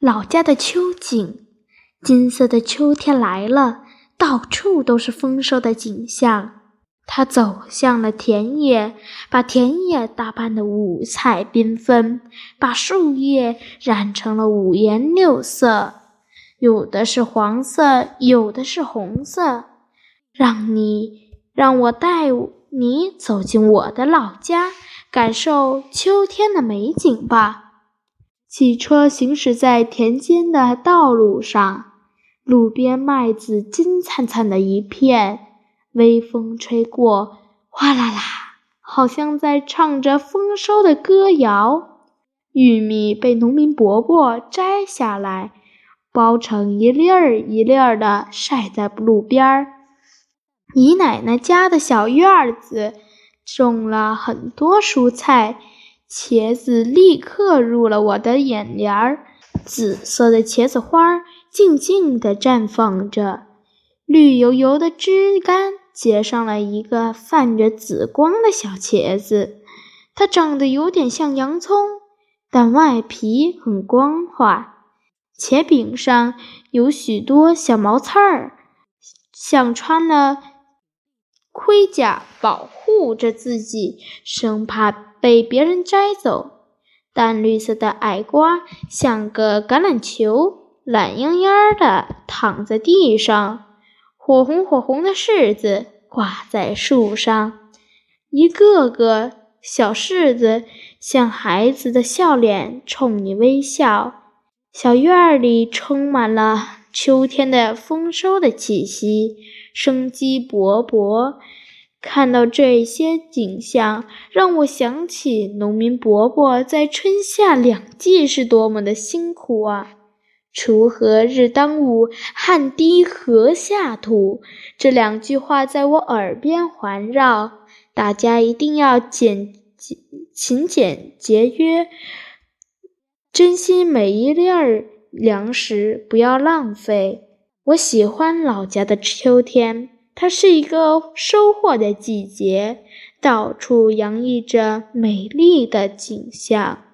老家的秋景，金色的秋天来了，到处都是丰收的景象。他走向了田野，把田野打扮得五彩缤纷，把树叶染成了五颜六色，有的是黄色，有的是红色。让你让我带你走进我的老家，感受秋天的美景吧。汽车行驶在田间的道路上，路边麦子金灿灿的一片，微风吹过，哗啦啦，好像在唱着丰收的歌谣。玉米被农民伯伯摘下来，包成一粒儿一粒儿的，晒在路边儿。姨奶奶家的小院子种了很多蔬菜。茄子立刻入了我的眼帘儿，紫色的茄子花静静地绽放着，绿油油的枝干结上了一个泛着紫光的小茄子。它长得有点像洋葱，但外皮很光滑。茄柄上有许多小毛刺儿，像穿了盔甲保护着自己，生怕。被别人摘走，淡绿色的矮瓜像个橄榄球，懒洋洋的躺在地上。火红火红的柿子挂在树上，一个个小柿子像孩子的笑脸，冲你微笑。小院里充满了秋天的丰收的气息，生机勃勃。看到这些景象，让我想起农民伯伯在春夏两季是多么的辛苦啊！“锄禾日当午，汗滴禾下土。”这两句话在我耳边环绕。大家一定要简简勤俭节约，珍惜每一粒粮食，不要浪费。我喜欢老家的秋天。它是一个收获的季节，到处洋溢着美丽的景象。